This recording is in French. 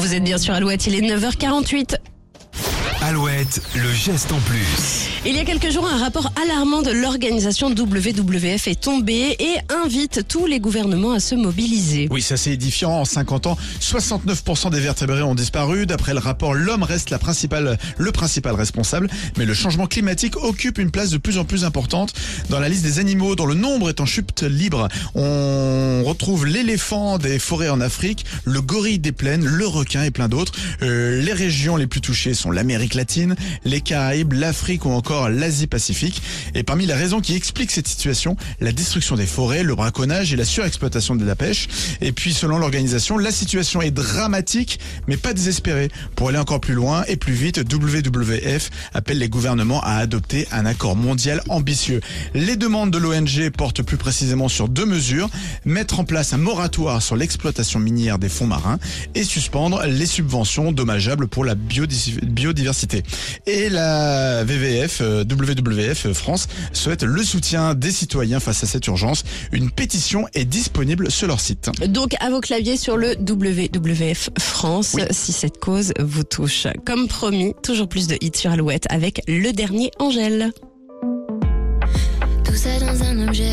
Vous êtes bien sûr Alouette, il est 9h48. Alouette, le geste en plus. Il y a quelques jours, un rapport alarmant de l'organisation WWF est tombé et invite tous les gouvernements à se mobiliser. Oui, c'est assez édifiant. En 50 ans, 69% des vertébrés ont disparu. D'après le rapport, l'homme reste la principale, le principal responsable. Mais le changement climatique occupe une place de plus en plus importante dans la liste des animaux dont le nombre est en chute libre. On retrouve l'éléphant des forêts en Afrique, le gorille des plaines, le requin et plein d'autres. Euh, les régions les plus touchées sont l'Amérique latine, les Caraïbes, l'Afrique ou encore l'Asie-Pacifique. Et parmi les raisons qui expliquent cette situation, la destruction des forêts, le braconnage et la surexploitation de la pêche. Et puis, selon l'organisation, la situation est dramatique, mais pas désespérée. Pour aller encore plus loin et plus vite, WWF appelle les gouvernements à adopter un accord mondial ambitieux. Les demandes de l'ONG portent plus précisément sur deux mesures. Mettre en place un moratoire sur l'exploitation minière des fonds marins et suspendre les subventions dommageables pour la biodiversité. Et la VVF, euh, WWF France souhaite le soutien des citoyens face à cette urgence. Une pétition est disponible sur leur site. Donc à vos claviers sur le WWF France Oui. si cette cause vous touche. Comme promis, toujours plus de hits sur Alouette avec le dernier Angèle. Tout ça dans un objet.